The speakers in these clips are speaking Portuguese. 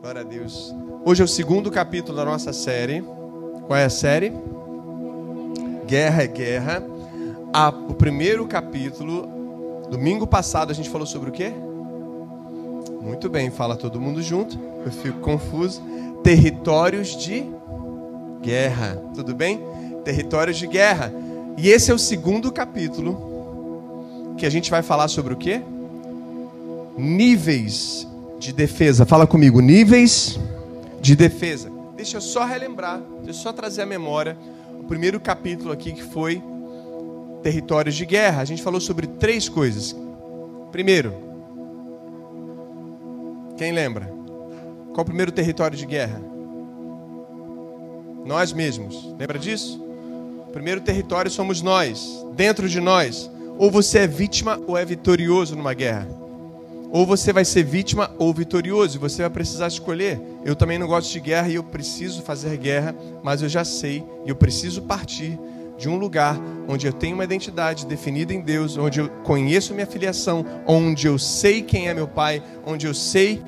Glória a Deus. Hoje é o segundo capítulo da nossa série. Qual é a série? Guerra é Guerra. O primeiro capítulo, domingo passado, a gente falou sobre o quê? Muito bem, fala todo mundo junto. Eu fico confuso. Territórios de guerra. Tudo bem? Territórios de guerra. E esse é o segundo capítulo que a gente vai falar sobre o quê? Níveis de defesa. Fala comigo, níveis de defesa. Deixa eu só relembrar, deixa eu só trazer a memória o primeiro capítulo aqui que foi territórios de guerra. A gente falou sobre três coisas. Primeiro, quem lembra? Qual o primeiro território de guerra? Nós mesmos. Lembra disso? O primeiro território somos nós, dentro de nós. Ou você é vítima ou é vitorioso numa guerra. Ou você vai ser vítima ou vitorioso, você vai precisar escolher. Eu também não gosto de guerra e eu preciso fazer guerra, mas eu já sei e eu preciso partir de um lugar onde eu tenho uma identidade definida em Deus, onde eu conheço minha filiação, onde eu sei quem é meu pai, onde eu sei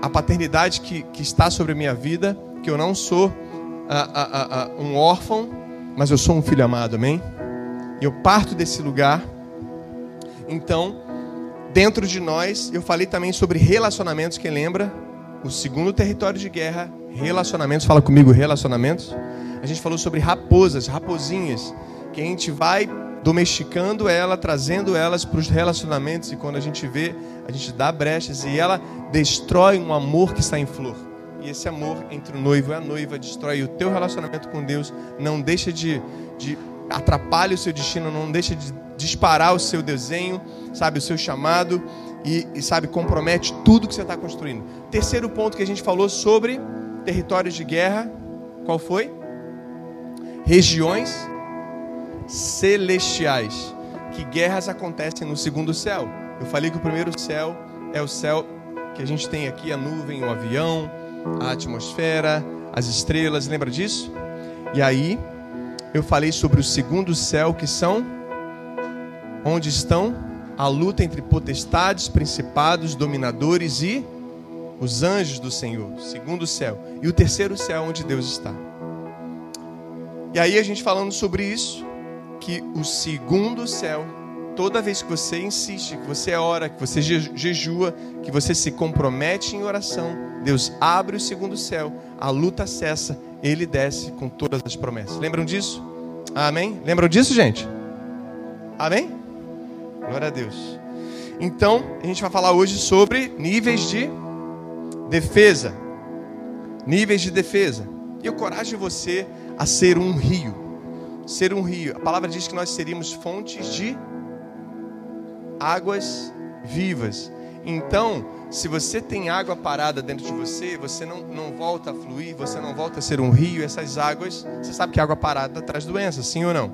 a paternidade que, que está sobre a minha vida, que eu não sou um órfão, mas eu sou um filho amado, amém? Eu parto desse lugar. Então, dentro de nós, eu falei também sobre relacionamentos, quem lembra? O segundo território de guerra, relacionamentos. Fala comigo, relacionamentos. A gente falou sobre raposas, raposinhas, que a gente vai domesticando ela, trazendo elas para os relacionamentos e quando a gente vê, a gente dá brechas e ela destrói um amor que está em flor. E esse amor entre o noivo e a noiva destrói o teu relacionamento com Deus, não deixa de, de atrapalha o seu destino, não deixa de disparar o seu desenho, sabe, o seu chamado e, e sabe, compromete tudo que você está construindo. Terceiro ponto que a gente falou sobre territórios de guerra, qual foi? Regiões celestiais. Que guerras acontecem no segundo céu. Eu falei que o primeiro céu é o céu que a gente tem aqui, a nuvem, o avião, a atmosfera, as estrelas, lembra disso? E aí, eu falei sobre o segundo céu, que são onde estão a luta entre potestades, principados, dominadores e os anjos do Senhor, segundo céu. E o terceiro céu onde Deus está. E aí a gente falando sobre isso, que o segundo céu, toda vez que você insiste, que você ora, que você jejua, que você se compromete em oração, Deus abre o segundo céu, a luta cessa, ele desce com todas as promessas. Lembram disso? Amém? Lembram disso, gente? Amém? Glória a Deus. Então, a gente vai falar hoje sobre níveis de defesa. Níveis de defesa. E eu corajo você a ser um rio. Ser um rio. A palavra diz que nós seríamos fontes de águas vivas. Então, se você tem água parada dentro de você, você não, não volta a fluir, você não volta a ser um rio, essas águas, você sabe que água parada traz doença, sim ou não?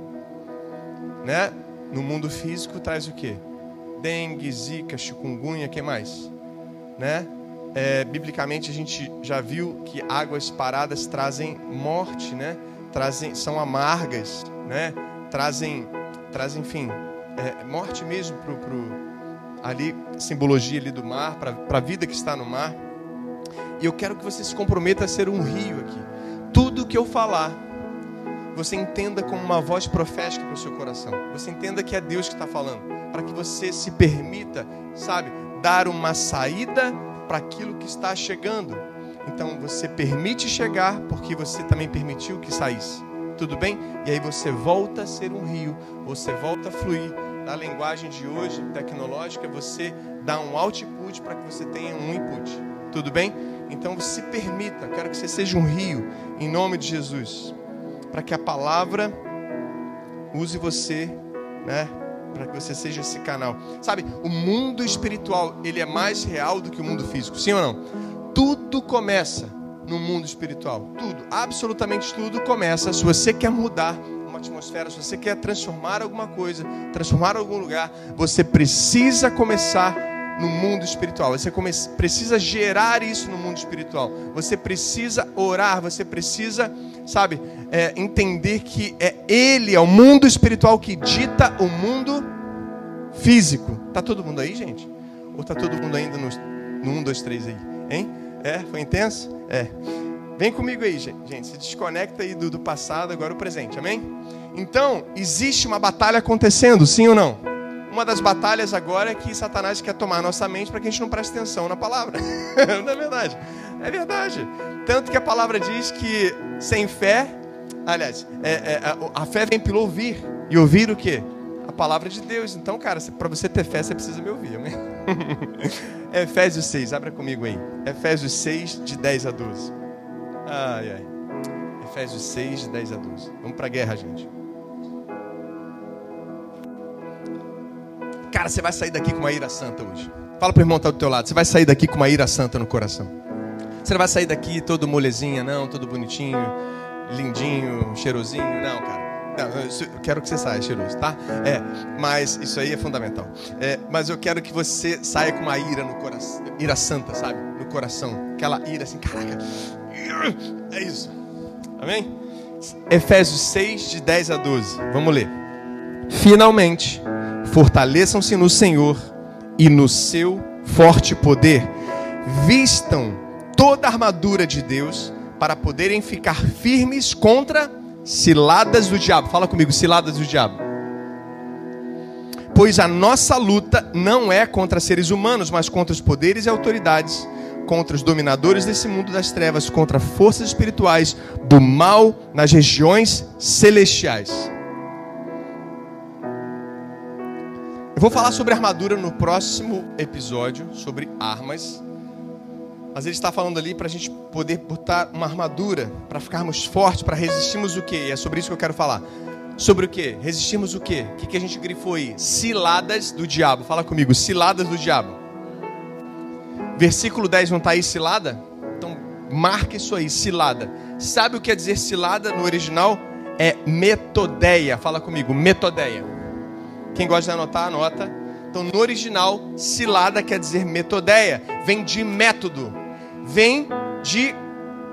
Né? No mundo físico traz o que? Dengue, zika, chikungunya, que mais? Né? É, biblicamente a gente já viu que águas paradas trazem morte, né? Trazem, são amargas, né? Trazem, trazem, enfim, é, morte mesmo pro, pro ali simbologia ali do mar, para a vida que está no mar. E eu quero que você se comprometa a ser um rio aqui. Tudo que eu falar você entenda como uma voz profética para o seu coração. Você entenda que é Deus que está falando. Para que você se permita, sabe, dar uma saída para aquilo que está chegando. Então você permite chegar porque você também permitiu que saísse. Tudo bem? E aí você volta a ser um rio, você volta a fluir. Na linguagem de hoje, tecnológica, você dá um output para que você tenha um input. Tudo bem? Então se permita, quero que você seja um rio, em nome de Jesus para que a palavra use você, né? Para que você seja esse canal. Sabe, o mundo espiritual, ele é mais real do que o mundo físico, sim ou não? Tudo começa no mundo espiritual. Tudo, absolutamente tudo começa se você quer mudar uma atmosfera, se você quer transformar alguma coisa, transformar algum lugar, você precisa começar no mundo espiritual. Você precisa gerar isso no mundo espiritual. Você precisa orar, você precisa, sabe, é, entender que é Ele, é o mundo espiritual que dita o mundo físico. Tá todo mundo aí, gente? Ou tá todo mundo ainda no, no 1, 2, 3 aí? Hein? É, foi intenso? É. Vem comigo aí, gente. Se desconecta aí do, do passado, agora o presente, amém? Então, existe uma batalha acontecendo, sim ou não? Uma das batalhas agora é que Satanás quer tomar nossa mente para que a gente não preste atenção na palavra. não é verdade? É verdade. Tanto que a palavra diz que sem fé, aliás, é, é, a, a fé vem pelo ouvir. E ouvir o quê? A palavra de Deus. Então, cara, para você ter fé, você precisa me ouvir, amém? Efésios 6, abra comigo aí. Efésios 6, de 10 a 12. Ai, ai. Efésios 6, de 10 a 12. Vamos para a guerra, gente. Cara, você vai sair daqui com uma ira santa hoje. Fala para o irmão que está do teu lado. Você vai sair daqui com uma ira santa no coração. Você não vai sair daqui todo molezinha, não, todo bonitinho, lindinho, cheirosinho. Não, cara. Não, eu quero que você saia cheiroso, tá? É, mas isso aí é fundamental. É, mas eu quero que você saia com uma ira no coração, ira santa, sabe? No coração, aquela ira assim, caraca. É isso. Amém? Efésios 6 de 10 a 12. Vamos ler. Finalmente, fortaleçam-se no Senhor e no seu forte poder. Vistam toda a armadura de Deus para poderem ficar firmes contra ciladas do diabo. Fala comigo, ciladas do diabo. Pois a nossa luta não é contra seres humanos, mas contra os poderes e autoridades, contra os dominadores desse mundo das trevas, contra forças espirituais do mal nas regiões celestiais. Eu vou falar sobre armadura no próximo episódio, sobre armas. Mas ele está falando ali para a gente poder botar uma armadura, para ficarmos fortes, para resistirmos o quê? E é sobre isso que eu quero falar. Sobre o quê? Resistirmos o quê? O que, que a gente grifou aí? Ciladas do diabo. Fala comigo, ciladas do diabo. Versículo 10 não está aí cilada? Então marque isso aí, cilada. Sabe o que quer dizer cilada no original? É metodeia. Fala comigo, metodeia. Quem gosta de anotar, anota. Então, no original, cilada quer dizer metodeia, vem de método, vem de,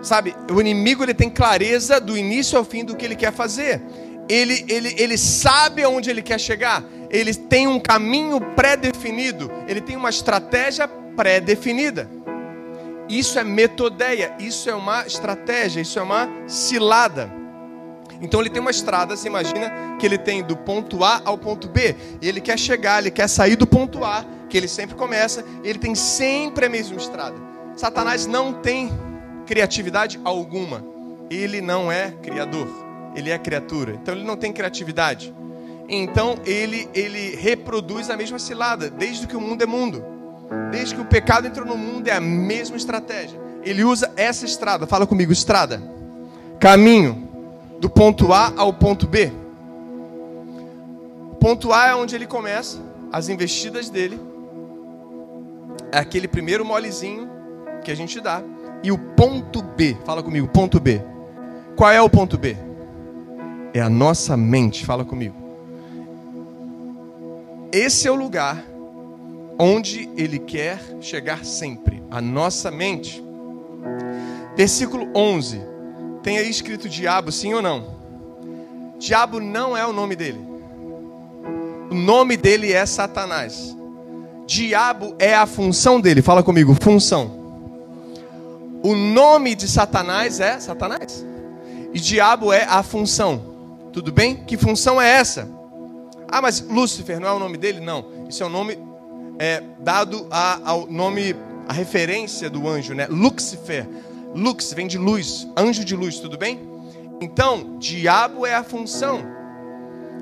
sabe, o inimigo ele tem clareza do início ao fim do que ele quer fazer. Ele, ele, ele sabe aonde ele quer chegar. Ele tem um caminho pré-definido. Ele tem uma estratégia pré-definida. Isso é metodeia. Isso é uma estratégia. Isso é uma cilada. Então ele tem uma estrada, você imagina que ele tem do ponto A ao ponto B, e ele quer chegar, ele quer sair do ponto A, que ele sempre começa, ele tem sempre a mesma estrada. Satanás não tem criatividade alguma. Ele não é criador, ele é criatura. Então ele não tem criatividade. Então ele ele reproduz a mesma cilada desde que o mundo é mundo. Desde que o pecado entrou no mundo é a mesma estratégia. Ele usa essa estrada. Fala comigo, estrada. Caminho do ponto A ao ponto B. O ponto A é onde ele começa, as investidas dele. É aquele primeiro molezinho que a gente dá. E o ponto B, fala comigo, ponto B. Qual é o ponto B? É a nossa mente, fala comigo. Esse é o lugar onde ele quer chegar sempre, a nossa mente. Versículo 11 tem aí escrito diabo, sim ou não? Diabo não é o nome dele. O nome dele é Satanás. Diabo é a função dele. Fala comigo, função. O nome de Satanás é Satanás. E diabo é a função. Tudo bem? Que função é essa? Ah, mas Lúcifer não é o nome dele? Não. Isso é o nome é, dado a, ao nome, a referência do anjo, né? Lucifer. Lux vem de luz, anjo de luz, tudo bem? Então, diabo é a função,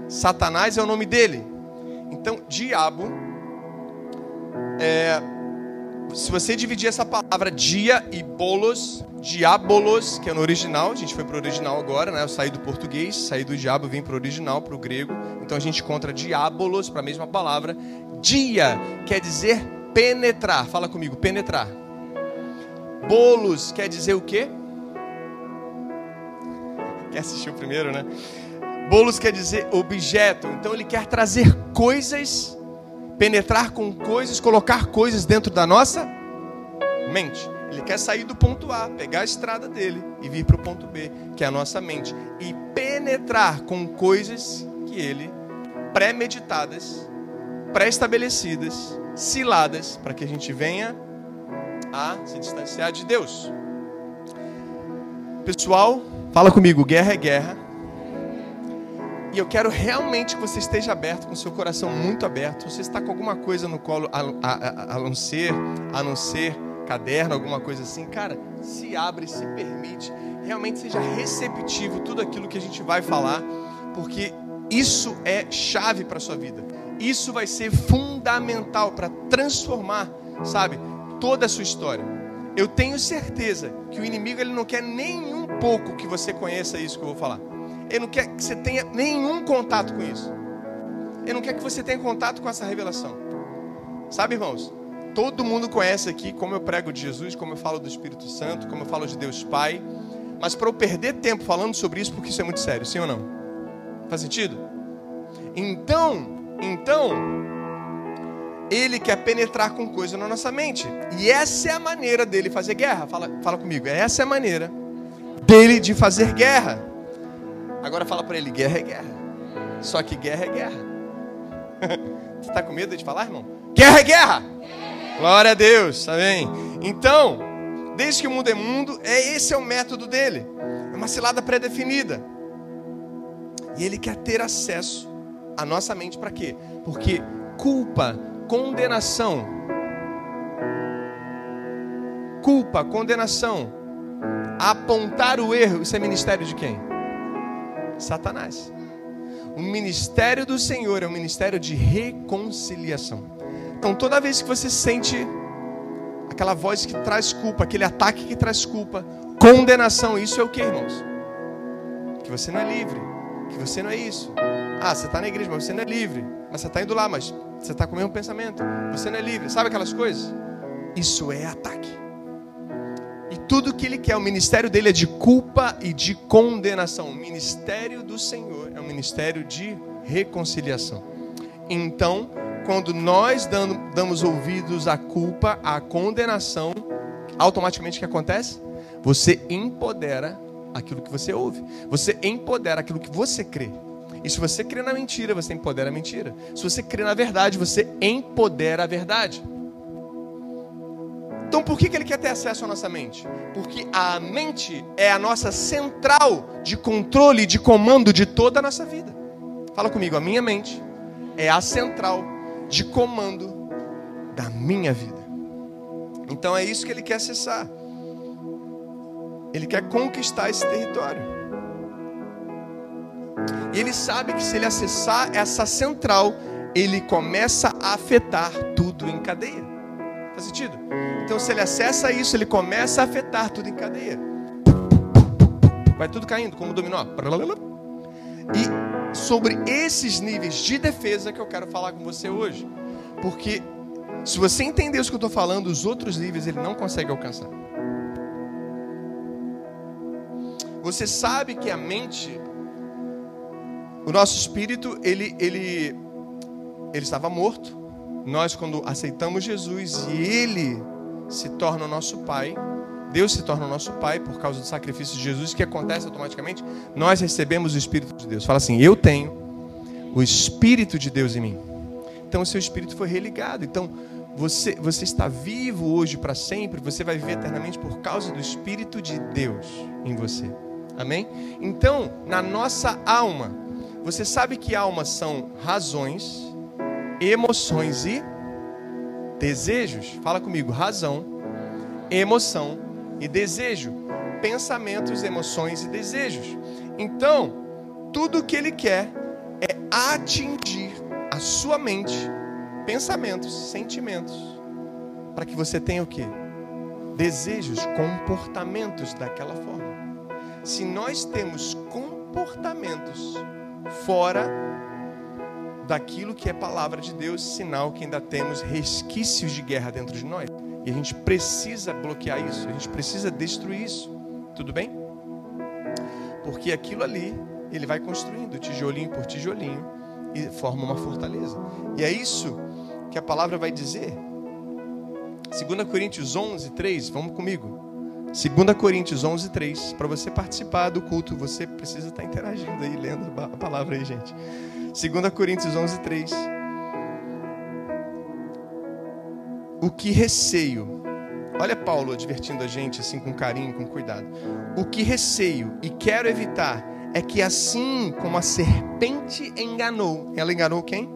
Satanás é o nome dele. Então, diabo, é, se você dividir essa palavra dia e bolos, diabolos, que é no original, a gente foi para o original agora, né? Eu saí do português, saí do diabo, vim para o original, para o grego. Então a gente encontra diabolos para a mesma palavra. Dia quer dizer penetrar. Fala comigo, penetrar. Bolos quer dizer o quê? Quer assistir o primeiro, né? Bolos quer dizer objeto. Então ele quer trazer coisas, penetrar com coisas, colocar coisas dentro da nossa mente. Ele quer sair do ponto A, pegar a estrada dele e vir para o ponto B, que é a nossa mente, e penetrar com coisas que ele pré-meditadas, pré-estabelecidas, ciladas, para que a gente venha a se distanciar de Deus. Pessoal, fala comigo, guerra é guerra. E eu quero realmente que você esteja aberto, com seu coração muito aberto. Você está com alguma coisa no colo, a, a, a, a não ser, a não ser caderno, alguma coisa assim, cara, se abre, se permite, realmente seja receptivo tudo aquilo que a gente vai falar, porque isso é chave para sua vida. Isso vai ser fundamental para transformar, sabe, toda a sua história. Eu tenho certeza que o inimigo ele não quer nem um pouco que você conheça isso que eu vou falar. Ele não quer que você tenha nenhum contato com isso. Ele não quer que você tenha contato com essa revelação. Sabe, irmãos? Todo mundo conhece aqui como eu prego de Jesus, como eu falo do Espírito Santo, como eu falo de Deus Pai. Mas para eu perder tempo falando sobre isso, porque isso é muito sério, sim ou não? Faz sentido? Então, então, ele quer penetrar com coisa na nossa mente. E essa é a maneira dele fazer guerra. Fala, fala comigo. Essa é a maneira dele de fazer guerra. Agora fala para ele: guerra é guerra. Só que guerra é guerra. Você está com medo de falar, irmão? Guerra é guerra. Glória a Deus, tá bem? Então, desde que o mundo é mundo, é esse é o método dele. É uma cilada pré-definida. E ele quer ter acesso à nossa mente para quê? Porque culpa, condenação, culpa, condenação, apontar o erro, isso é ministério de quem? Satanás. O ministério do Senhor é um ministério de reconciliação. Então, toda vez que você sente aquela voz que traz culpa, aquele ataque que traz culpa, condenação, isso é o que, irmãos? Que você não é livre, que você não é isso. Ah, você está na igreja, mas você não é livre. Mas você está indo lá, mas você está com o mesmo pensamento. Você não é livre. Sabe aquelas coisas? Isso é ataque. E tudo que ele quer, o ministério dele é de culpa e de condenação. O ministério do Senhor é um ministério de reconciliação. Então, quando nós damos ouvidos à culpa, à condenação, automaticamente o que acontece? Você empodera aquilo que você ouve. Você empodera aquilo que você crê. E se você crê na mentira, você empodera a mentira. Se você crê na verdade, você empodera a verdade. Então por que, que ele quer ter acesso à nossa mente? Porque a mente é a nossa central de controle, de comando de toda a nossa vida. Fala comigo, a minha mente é a central de comando da minha vida. Então é isso que ele quer acessar. Ele quer conquistar esse território. E ele sabe que se ele acessar essa central, ele começa a afetar tudo em cadeia. Faz sentido? Então, se ele acessa isso, ele começa a afetar tudo em cadeia. Vai tudo caindo, como dominó. E sobre esses níveis de defesa que eu quero falar com você hoje. Porque se você entender isso que eu estou falando, os outros níveis ele não consegue alcançar. Você sabe que a mente, o nosso espírito, ele, ele, ele estava morto. Nós, quando aceitamos Jesus e Ele se torna o nosso Pai, Deus se torna o nosso Pai por causa do sacrifício de Jesus, que acontece automaticamente, nós recebemos o Espírito de Deus. Fala assim: Eu tenho o Espírito de Deus em mim. Então o seu espírito foi religado. Então você, você está vivo hoje para sempre, você vai viver eternamente por causa do Espírito de Deus em você. Amém? Então, na nossa alma, você sabe que almas são razões, emoções e desejos. Fala comigo, razão, emoção e desejo, pensamentos, emoções e desejos. Então, tudo o que ele quer é atingir a sua mente, pensamentos, sentimentos, para que você tenha o que? Desejos, comportamentos daquela forma. Se nós temos comportamentos fora daquilo que é palavra de Deus, sinal que ainda temos resquícios de guerra dentro de nós. E a gente precisa bloquear isso, a gente precisa destruir isso. Tudo bem? Porque aquilo ali, ele vai construindo tijolinho por tijolinho e forma uma fortaleza. E é isso que a palavra vai dizer. 2 Coríntios 11, 3, vamos comigo. 2 Coríntios 11, 3. Para você participar do culto, você precisa estar interagindo aí, lendo a palavra aí, gente. 2 Coríntios 11, 3. O que receio olha Paulo advertindo a gente assim com carinho, com cuidado. O que receio e quero evitar é que assim como a serpente enganou, ela enganou quem?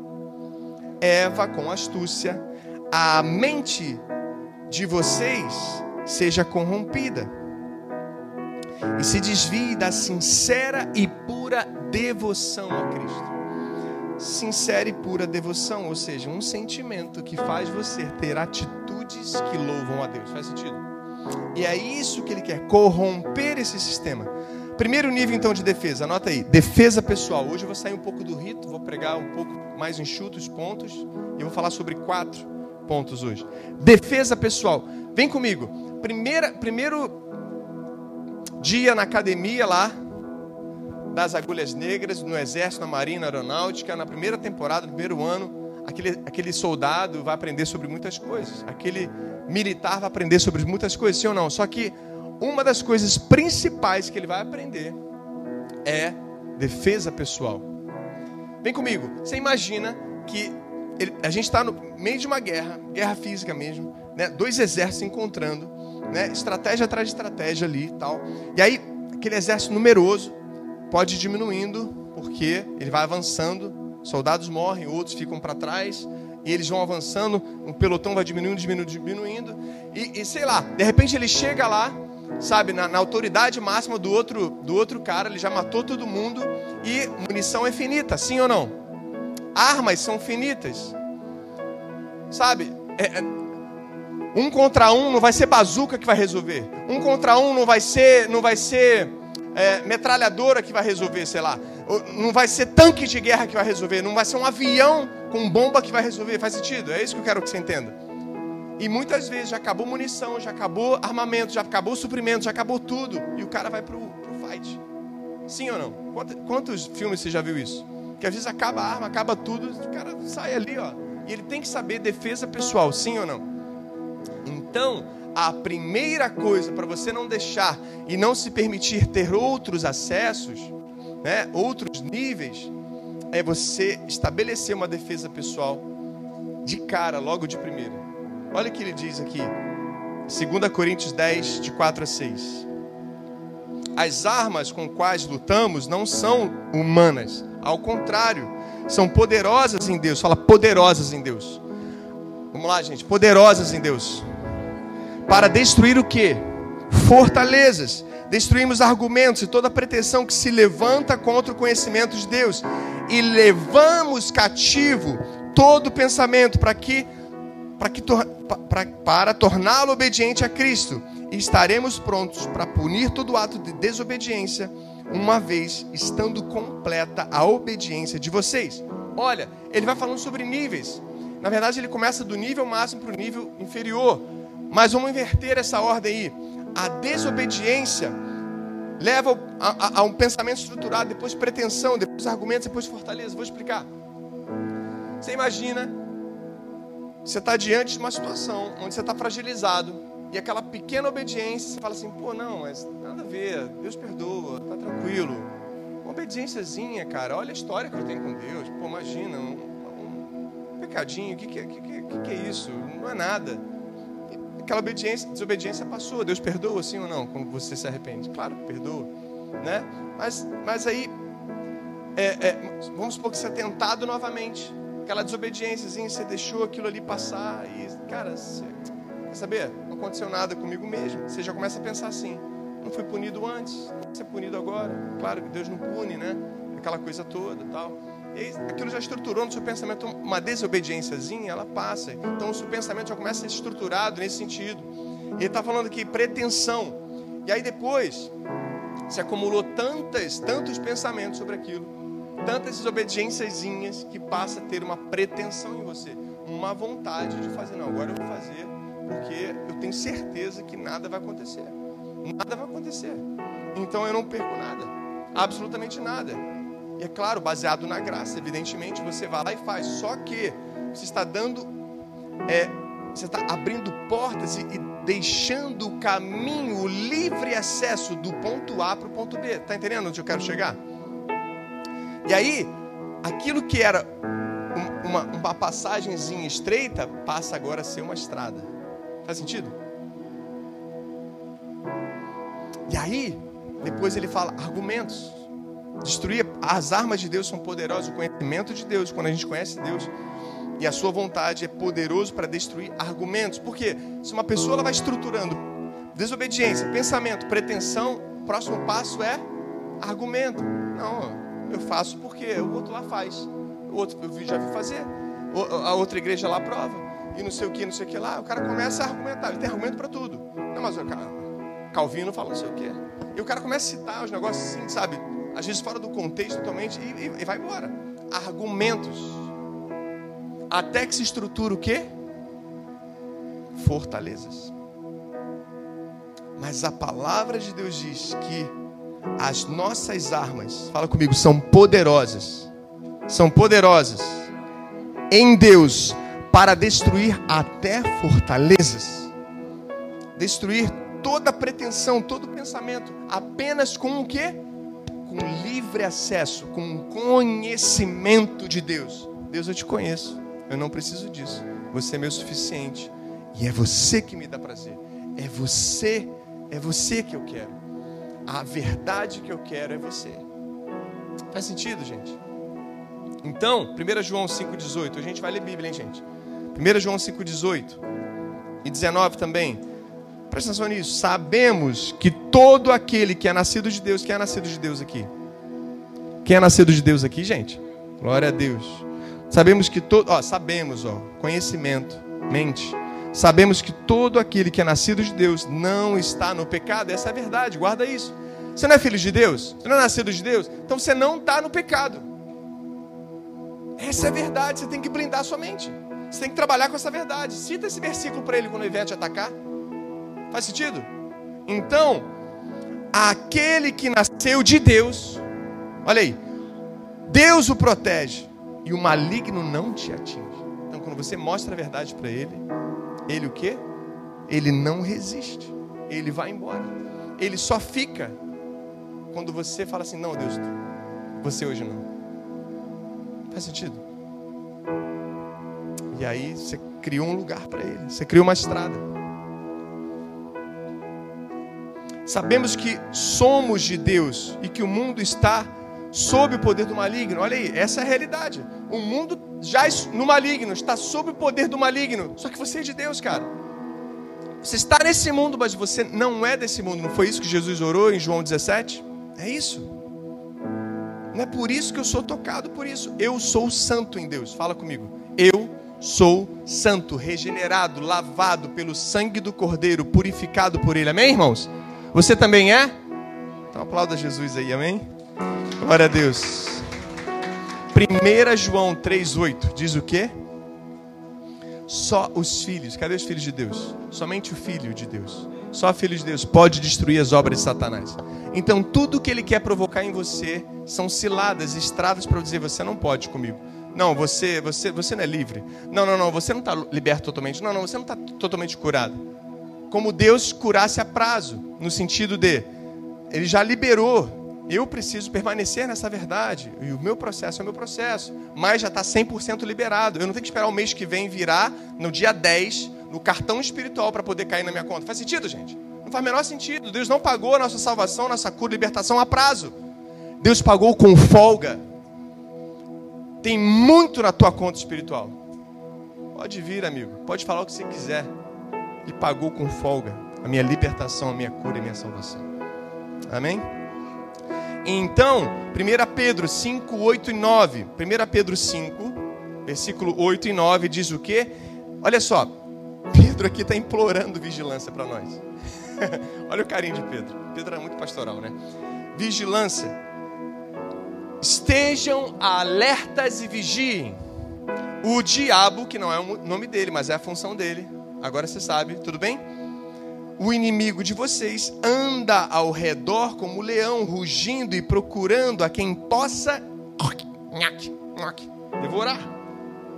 Eva com astúcia, a mente de vocês seja corrompida e se desvie da sincera e pura devoção a Cristo. Sincera e pura devoção, ou seja, um sentimento que faz você ter atitudes que louvam a Deus. Faz sentido? E é isso que ele quer, corromper esse sistema. Primeiro nível então de defesa, anota aí, defesa pessoal. Hoje eu vou sair um pouco do rito, vou pregar um pouco mais enxuto os pontos e vou falar sobre quatro pontos hoje. Defesa pessoal. Vem comigo. Primeira, primeiro dia na academia lá, das agulhas negras, no exército, na marinha, na aeronáutica, na primeira temporada, no primeiro ano, aquele, aquele soldado vai aprender sobre muitas coisas, aquele militar vai aprender sobre muitas coisas, sim ou não? Só que uma das coisas principais que ele vai aprender é defesa pessoal. Vem comigo, você imagina que ele, a gente está no meio de uma guerra, guerra física mesmo, né? dois exércitos encontrando, né? estratégia atrás de estratégia ali e tal. E aí, aquele exército numeroso pode ir diminuindo, porque ele vai avançando, soldados morrem, outros ficam para trás, e eles vão avançando, um pelotão vai diminuindo, diminuindo, diminuindo, e, e sei lá, de repente ele chega lá, sabe, na, na, autoridade máxima do outro, do outro cara, ele já matou todo mundo, e munição é finita, sim ou não? Armas são finitas, sabe? É, é, um contra um não vai ser bazuca que vai resolver. Um contra um não vai ser, não vai ser é, metralhadora que vai resolver, sei lá. Não vai ser tanque de guerra que vai resolver. Não vai ser um avião com bomba que vai resolver. Faz sentido? É isso que eu quero que você entenda. E muitas vezes já acabou munição, já acabou armamento, já acabou suprimento, já acabou tudo. E o cara vai pro, pro fight. Sim ou não? Quantos, quantos filmes você já viu isso? Que às vezes acaba a arma, acaba tudo, o cara sai ali, ó. E ele tem que saber defesa pessoal, sim ou não? Então, a primeira coisa para você não deixar e não se permitir ter outros acessos, né, outros níveis, é você estabelecer uma defesa pessoal de cara, logo de primeira. Olha o que ele diz aqui, 2 Coríntios 10, de 4 a 6. As armas com quais lutamos não são humanas, ao contrário, são poderosas em Deus. Fala, poderosas em Deus. Vamos lá, gente, poderosas em Deus para destruir o que? Fortalezas. Destruímos argumentos e toda pretensão que se levanta contra o conhecimento de Deus. E levamos cativo todo pensamento para que, para, que para, para torná-lo obediente a Cristo. E estaremos prontos para punir todo ato de desobediência, uma vez estando completa a obediência de vocês. Olha, ele vai falando sobre níveis. Na verdade, ele começa do nível máximo para o nível inferior. Mas vamos inverter essa ordem aí. A desobediência leva a, a, a, um pensamento estruturado, depois pretensão, depois argumentos, depois fortaleza. Vou explicar. Você imagina, você está diante de uma situação onde você está fragilizado e aquela pequena obediência, você fala assim, pô, não, mas nada a ver, Deus perdoa, tá tranquilo. Uma obediênciazinha, cara, olha a história que eu tenho com Deus. Pô, imagina, um, pecadinho, o que, que, que, que, que é isso? Não é nada aquela obediência, desobediência passou. Deus perdoa, sim ou não? Quando você se arrepende? Claro, perdoa. Né? Mas, mas aí, é, é, vamos supor que você é tentado novamente. Aquela desobediência, você deixou aquilo ali passar e, cara, você, quer saber? Não aconteceu nada comigo mesmo. Você já começa a pensar assim: não fui punido antes, não vou ser punido agora. Claro que Deus não pune, né? Aquela coisa toda tal. Aquilo já estruturou no seu pensamento uma desobediênciazinha, ela passa. Então o seu pensamento já começa a ser estruturado nesse sentido. Ele está falando aqui pretensão. E aí depois se acumulou tantas, tantos pensamentos sobre aquilo, tantas desobediênciazinhas que passa a ter uma pretensão em você, uma vontade de fazer. Não, agora eu vou fazer porque eu tenho certeza que nada vai acontecer. Nada vai acontecer. Então eu não perco nada. Absolutamente nada. E é claro, baseado na graça, evidentemente, você vai lá e faz. Só que você está dando, é, você está abrindo portas e, e deixando o caminho, o livre acesso do ponto A para o ponto B. Está entendendo onde eu quero chegar? E aí, aquilo que era uma, uma passagemzinha estreita passa agora a ser uma estrada. Faz sentido? E aí, depois ele fala argumentos. Destruir as armas de Deus são poderosas, o conhecimento de Deus, quando a gente conhece Deus e a sua vontade é poderoso para destruir argumentos. Porque se uma pessoa ela vai estruturando desobediência, pensamento, pretensão, próximo passo é argumento. Não, eu faço porque o outro lá faz. O outro eu já vi fazer. A outra igreja lá prova. E não sei o que, não sei o que lá. O cara começa a argumentar. Ele tem argumento para tudo. Não, mas o cara, Calvino fala não sei o que. E o cara começa a citar os negócios assim, sabe? Às vezes fora do contexto totalmente e, e, e vai embora. Argumentos. Até que se estrutura o quê? Fortalezas. Mas a palavra de Deus diz que as nossas armas, fala comigo, são poderosas. São poderosas em Deus para destruir até fortalezas. Destruir toda pretensão, todo pensamento, apenas com o quê? Com livre acesso, com conhecimento de Deus. Deus, eu te conheço. Eu não preciso disso. Você é meu suficiente. E é você que me dá prazer. É você, é você que eu quero. A verdade que eu quero é você. Faz sentido, gente? Então, 1 João 5,18. A gente vai ler Bíblia, hein, gente? 1 João 5,18 e 19 também. Presta atenção nisso. Sabemos que todo aquele que é nascido de Deus, quem é nascido de Deus aqui? Quem é nascido de Deus aqui, gente? Glória a Deus. Sabemos que todo, ó, sabemos, ó, conhecimento, mente. Sabemos que todo aquele que é nascido de Deus não está no pecado. Essa é a verdade, guarda isso. Você não é filho de Deus? Você não é nascido de Deus? Então você não está no pecado. Essa é a verdade, você tem que blindar a sua mente. Você tem que trabalhar com essa verdade. Cita esse versículo para ele quando vier te atacar. Faz sentido? Então, aquele que nasceu de Deus, olha aí, Deus o protege e o maligno não te atinge. Então, quando você mostra a verdade para ele, ele o quê? Ele não resiste. Ele vai embora. Ele só fica quando você fala assim: "Não, Deus, você hoje não". Faz sentido? E aí você criou um lugar para ele, você criou uma estrada. Sabemos que somos de Deus e que o mundo está sob o poder do maligno. Olha aí, essa é a realidade. O mundo já no maligno, está sob o poder do maligno. Só que você é de Deus, cara. Você está nesse mundo, mas você não é desse mundo. Não foi isso que Jesus orou em João 17? É isso. Não é por isso que eu sou tocado por isso. Eu sou santo em Deus. Fala comigo. Eu sou santo, regenerado, lavado pelo sangue do Cordeiro, purificado por Ele. Amém, irmãos? Você também é? Então aplauda Jesus aí, amém? Glória a Deus. 1 João 3,8 diz o quê? Só os filhos, cadê os filhos de Deus? Somente o filho de Deus. Só o filho de Deus pode destruir as obras de Satanás. Então, tudo que ele quer provocar em você são ciladas, estradas para dizer: você não pode comigo. Não, você, você, você não é livre. Não, não, não, você não está liberto totalmente. Não, não, você não está totalmente curado. Como Deus curasse a prazo, no sentido de Ele já liberou. Eu preciso permanecer nessa verdade. E o meu processo é o meu processo. Mas já está 100% liberado. Eu não tenho que esperar o mês que vem virar, no dia 10, no cartão espiritual para poder cair na minha conta. Faz sentido, gente? Não faz o menor sentido. Deus não pagou a nossa salvação, nossa cura, libertação a prazo. Deus pagou com folga. Tem muito na tua conta espiritual. Pode vir, amigo. Pode falar o que você quiser. Ele pagou com folga a minha libertação, a minha cura e a minha salvação. Amém? Então, 1 Pedro 5, 8 e 9. 1 Pedro 5, versículo 8 e 9 diz o quê? Olha só, Pedro aqui está implorando vigilância para nós. Olha o carinho de Pedro. Pedro era muito pastoral, né? Vigilância Estejam alertas e vigiem. O diabo, que não é o nome dele, mas é a função dele, agora você sabe, tudo bem? O inimigo de vocês anda ao redor como leão, rugindo e procurando a quem possa devorar.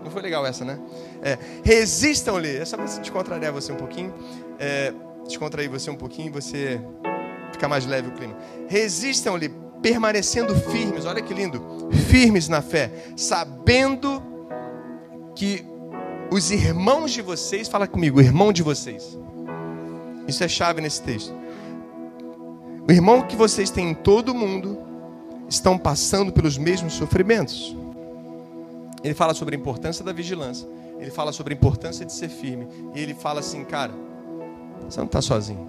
Não foi legal essa, né? É, Resistam-lhe. É só para te contrariar você um pouquinho. É, descontrair você um pouquinho e você ficar mais leve o clima. Resistam-lhe permanecendo firmes, olha que lindo, firmes na fé, sabendo que os irmãos de vocês, fala comigo, irmão de vocês. Isso é chave nesse texto. o irmão que vocês têm em todo o mundo estão passando pelos mesmos sofrimentos. Ele fala sobre a importância da vigilância, ele fala sobre a importância de ser firme, e ele fala assim, cara, você não está sozinho.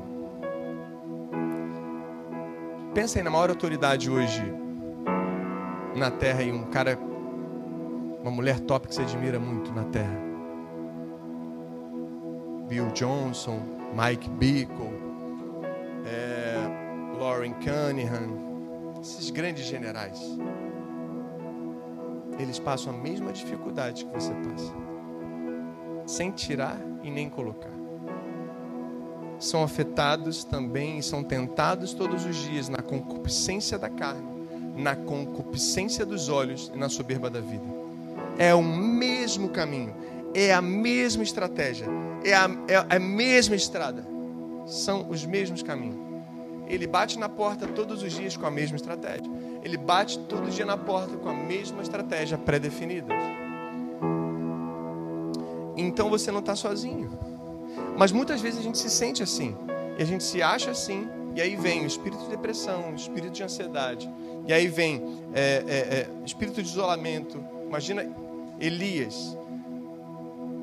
Pensa aí na maior autoridade hoje na terra e um cara, uma mulher top que você admira muito na terra. Bill Johnson, Mike Bickle, é, Lauren Cunningham, esses grandes generais. Eles passam a mesma dificuldade que você passa, sem tirar e nem colocar são afetados também e são tentados todos os dias na concupiscência da carne, na concupiscência dos olhos e na soberba da vida. É o mesmo caminho, é a mesma estratégia, é a, é a mesma estrada, são os mesmos caminhos. Ele bate na porta todos os dias com a mesma estratégia. Ele bate todo dia na porta com a mesma estratégia pré-definida. Então você não está sozinho. Mas muitas vezes a gente se sente assim, e a gente se acha assim, e aí vem o espírito de depressão, o espírito de ansiedade, e aí vem é, é, é, espírito de isolamento. Imagina Elias,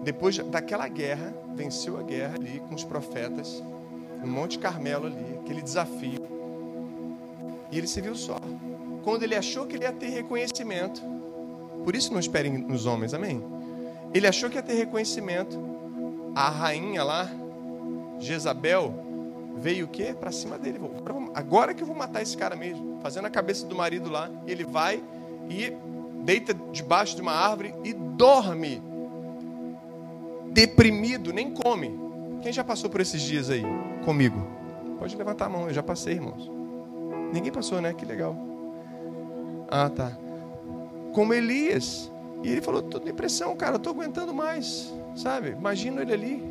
depois daquela guerra, venceu a guerra ali com os profetas, no Monte Carmelo ali, aquele desafio, e ele se viu só. Quando ele achou que ele ia ter reconhecimento, por isso não esperem nos homens, amém? Ele achou que ia ter reconhecimento, a rainha lá, Jezabel, veio o quê? Para cima dele. Agora que eu vou matar esse cara mesmo. Fazendo a cabeça do marido lá. Ele vai e deita debaixo de uma árvore e dorme. Deprimido, nem come. Quem já passou por esses dias aí comigo? Pode levantar a mão, eu já passei, irmãos. Ninguém passou, né? Que legal. Ah, tá. Como Elias. E ele falou: tô depressão, cara, tô aguentando mais. Sabe? Imagina ele ali.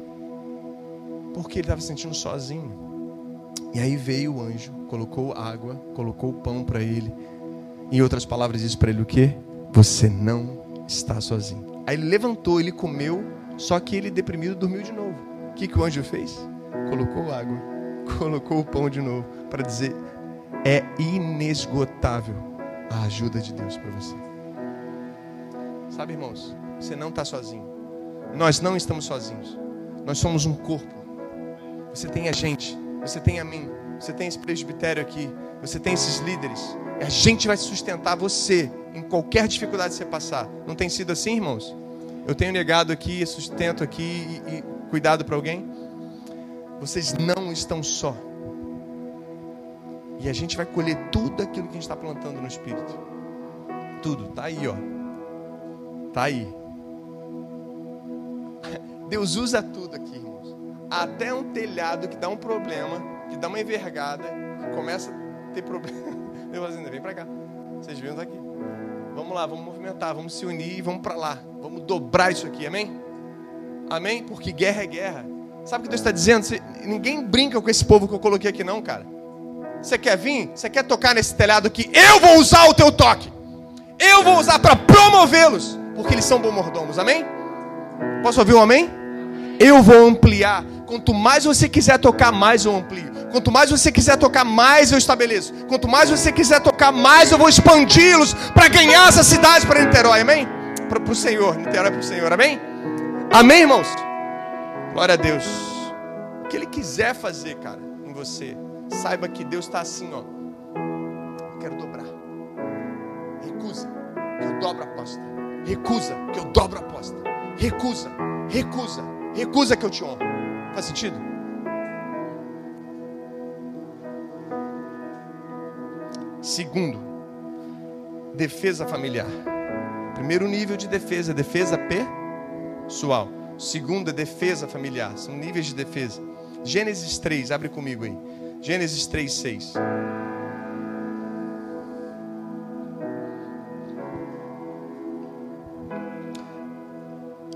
Porque ele estava se sentindo sozinho. E aí veio o anjo, colocou água, colocou pão para ele. Em outras palavras, disse para ele o quê? Você não está sozinho. Aí ele levantou, ele comeu, só que ele deprimido dormiu de novo. O que, que o anjo fez? Colocou água, colocou o pão de novo, para dizer: é inesgotável a ajuda de Deus para você. Sabe, irmãos, você não está sozinho. Nós não estamos sozinhos. Nós somos um corpo. Você tem a gente, você tem a mim, você tem esse presbitério aqui, você tem esses líderes. A gente vai sustentar você em qualquer dificuldade que você passar. Não tem sido assim, irmãos? Eu tenho negado aqui, sustento aqui e, e cuidado para alguém. Vocês não estão só. E a gente vai colher tudo aquilo que a gente está plantando no Espírito. Tudo, tá aí, ó. Tá aí. Deus usa tudo aqui, irmãos. Até um telhado que dá um problema, que dá uma envergada, que começa a ter problema. Deus fazendo, vem para cá. Vocês viram aqui. Vamos lá, vamos movimentar, vamos se unir e vamos para lá. Vamos dobrar isso aqui, amém? Amém? Porque guerra é guerra. Sabe o que Deus está dizendo? Você, ninguém brinca com esse povo que eu coloquei aqui, não, cara. Você quer vir? Você quer tocar nesse telhado aqui? Eu vou usar o teu toque. Eu vou usar para promovê-los, porque eles são bom mordomos, amém? Posso ouvir um amém? Eu vou ampliar. Quanto mais você quiser tocar, mais eu amplio. Quanto mais você quiser tocar, mais eu estabeleço. Quanto mais você quiser tocar, mais eu vou expandi-los para ganhar essa cidade para Niterói, amém? Para o Senhor, Niterói para o Senhor, amém? Amém, irmãos? Glória a Deus. O que Ele quiser fazer, cara, em você, saiba que Deus está assim, ó. Eu quero dobrar. Recusa, que eu dobro a aposta. Recusa, que eu dobro a aposta. Recusa, recusa, recusa que eu te honro. Faz sentido? Segundo, defesa familiar. Primeiro nível de defesa, defesa pessoal. Segundo, defesa familiar. São níveis de defesa. Gênesis 3, abre comigo aí. Gênesis 3, 6.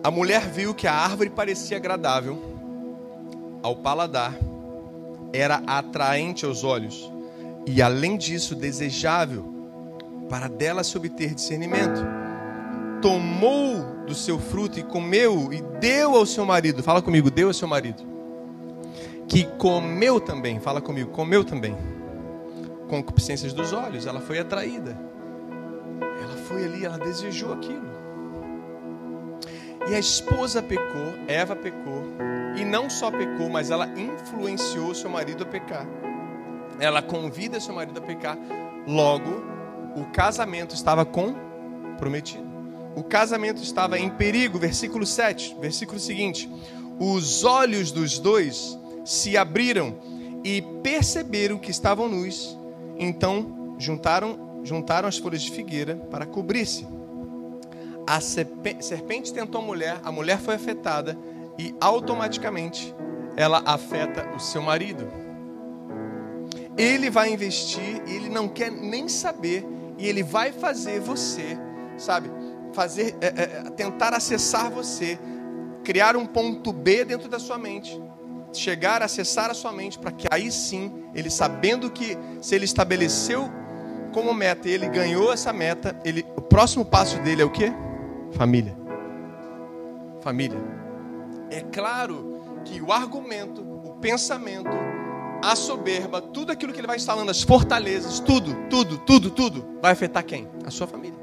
A mulher viu que a árvore parecia agradável ao paladar, era atraente aos olhos e, além disso, desejável para dela se obter discernimento. Tomou do seu fruto e comeu e deu ao seu marido. Fala comigo, deu ao seu marido. Que comeu também. Fala comigo, comeu também. concupiscências dos olhos, ela foi atraída. Ela foi ali, ela desejou aquilo. E a esposa pecou, Eva pecou, e não só pecou, mas ela influenciou seu marido a pecar. Ela convida seu marido a pecar, logo o casamento estava comprometido. O casamento estava em perigo, versículo 7, versículo seguinte. Os olhos dos dois se abriram e perceberam que estavam nus, então juntaram, juntaram as folhas de figueira para cobrir-se. A serpente tentou a mulher, a mulher foi afetada e automaticamente ela afeta o seu marido. Ele vai investir, ele não quer nem saber e ele vai fazer você, sabe, fazer, é, é, tentar acessar você, criar um ponto B dentro da sua mente, chegar a acessar a sua mente para que aí sim ele sabendo que se ele estabeleceu como meta, ele ganhou essa meta, ele, o próximo passo dele é o quê? Família. Família. É claro que o argumento, o pensamento, a soberba, tudo aquilo que ele vai instalando, as fortalezas, tudo, tudo, tudo, tudo, vai afetar quem? A sua família.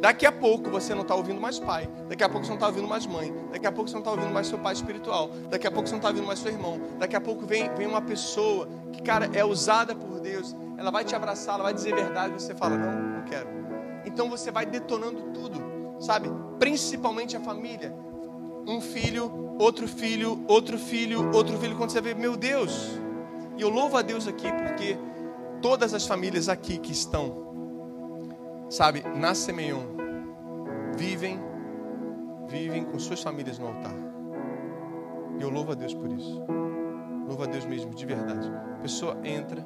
Daqui a pouco você não está ouvindo mais pai, daqui a pouco você não está ouvindo mais mãe, daqui a pouco você não está ouvindo mais seu pai espiritual, daqui a pouco você não está ouvindo mais seu irmão, daqui a pouco vem, vem uma pessoa que, cara, é usada por Deus, ela vai te abraçar, ela vai dizer verdade, você fala, não, não quero. Então você vai detonando tudo sabe? Principalmente a família. Um filho, outro filho, outro filho, outro filho. Quando você vê, meu Deus. E eu louvo a Deus aqui porque todas as famílias aqui que estão, sabe, na Semeion, vivem, vivem com suas famílias no altar. E eu louvo a Deus por isso. Louvo a Deus mesmo, de verdade. A pessoa entra,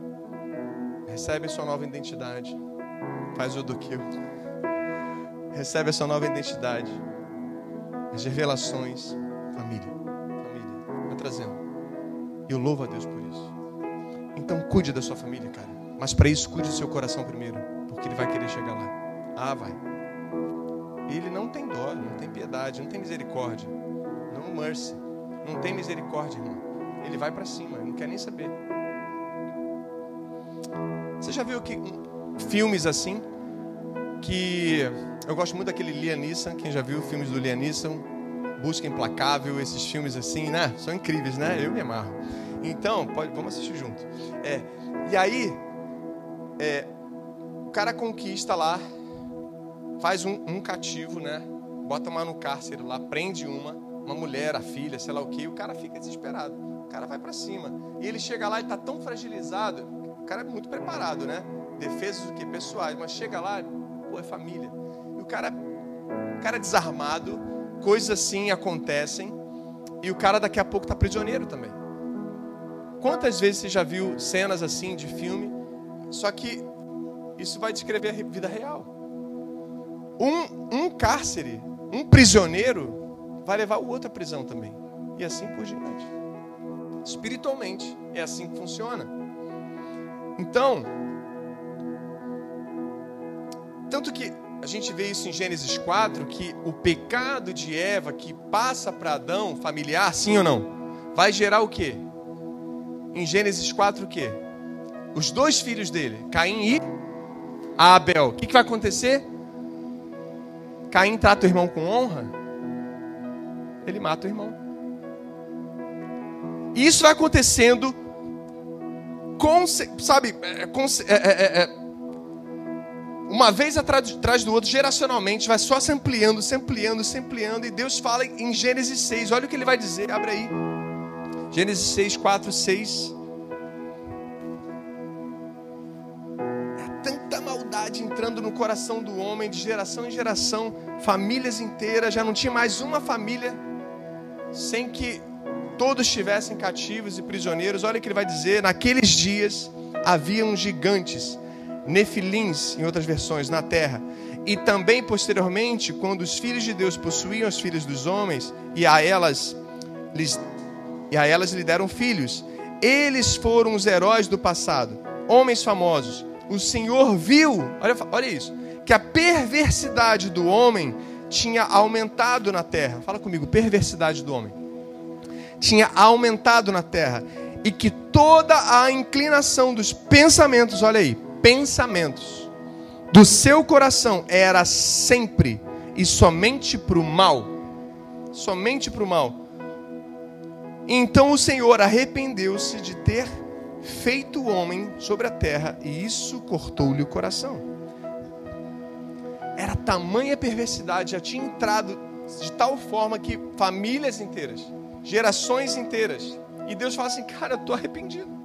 recebe a sua nova identidade, faz o do que recebe essa nova identidade, as revelações, família, família, vai trazendo. E eu louvo a Deus por isso. Então cuide da sua família, cara. Mas para isso cuide do seu coração primeiro, porque ele vai querer chegar lá. Ah, vai. Ele não tem dó, não tem piedade, não tem misericórdia. Não mercy. Não tem misericórdia, irmão. Ele vai para cima, não quer nem saber. Você já viu que filmes assim que eu gosto muito daquele Liam Neeson, quem já viu filmes do Liam Neeson, Busca Implacável, esses filmes assim, né? São incríveis, né? Eu me amarro. Então, pode, vamos assistir junto. É, e aí, é, o cara conquista lá, faz um, um cativo, né? Bota uma no cárcere lá, prende uma, uma mulher, a filha, sei lá o que, o cara fica desesperado. O cara vai para cima. E ele chega lá e tá tão fragilizado, o cara é muito preparado, né? Defesas o que? Pessoais, mas chega lá, pô, é família cara, o cara é desarmado, coisas assim acontecem, e o cara daqui a pouco está prisioneiro também. Quantas vezes você já viu cenas assim de filme? Só que isso vai descrever a vida real. Um, um cárcere, um prisioneiro, vai levar o outro à prisão também. E assim por diante. Espiritualmente, é assim que funciona. Então, tanto que a gente vê isso em Gênesis 4, que o pecado de Eva que passa para Adão, familiar, sim ou não? Vai gerar o quê? Em Gênesis 4 o quê? Os dois filhos dele, Caim e Abel. O que, que vai acontecer? Caim trata o irmão com honra, ele mata o irmão. E isso vai acontecendo, sabe, é, é, é, é uma vez atrás do outro, geracionalmente, vai só se ampliando, se ampliando, se ampliando. E Deus fala em Gênesis 6. Olha o que ele vai dizer, abre aí. Gênesis 6, 4, 6. É tanta maldade entrando no coração do homem, de geração em geração, famílias inteiras, já não tinha mais uma família sem que todos estivessem cativos e prisioneiros. Olha o que ele vai dizer: naqueles dias haviam gigantes nefilins, em outras versões, na terra. E também posteriormente, quando os filhos de Deus possuíam os filhos dos homens e a elas lhes, e a elas lhe deram filhos, eles foram os heróis do passado, homens famosos. O Senhor viu, olha, olha isso, que a perversidade do homem tinha aumentado na terra. Fala comigo, perversidade do homem. Tinha aumentado na terra e que toda a inclinação dos pensamentos, olha aí, pensamentos do seu coração era sempre e somente para o mal, somente para o mal. Então o Senhor arrependeu-se de ter feito o homem sobre a terra e isso cortou-lhe o coração. Era tamanha perversidade, já tinha entrado de tal forma que famílias inteiras, gerações inteiras, e Deus fala assim: Cara, eu estou arrependido.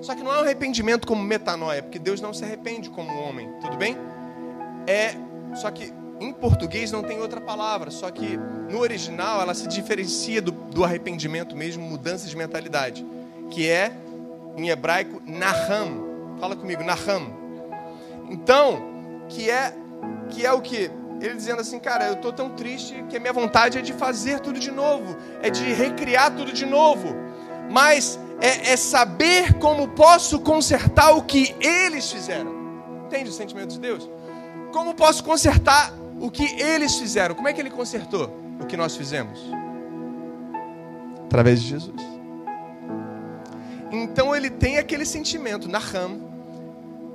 Só que não é um arrependimento como metanoia, porque Deus não se arrepende como homem, tudo bem? É, só que em português não tem outra palavra, só que no original ela se diferencia do, do arrependimento mesmo, mudança de mentalidade, que é em hebraico naham. Fala comigo, naham. Então, que é que é o que ele dizendo assim, cara, eu estou tão triste que a minha vontade é de fazer tudo de novo, é de recriar tudo de novo. Mas é, é saber como posso consertar o que eles fizeram. Entende o sentimento de Deus? Como posso consertar o que eles fizeram? Como é que ele consertou o que nós fizemos? Através de Jesus. Então ele tem aquele sentimento, na ram,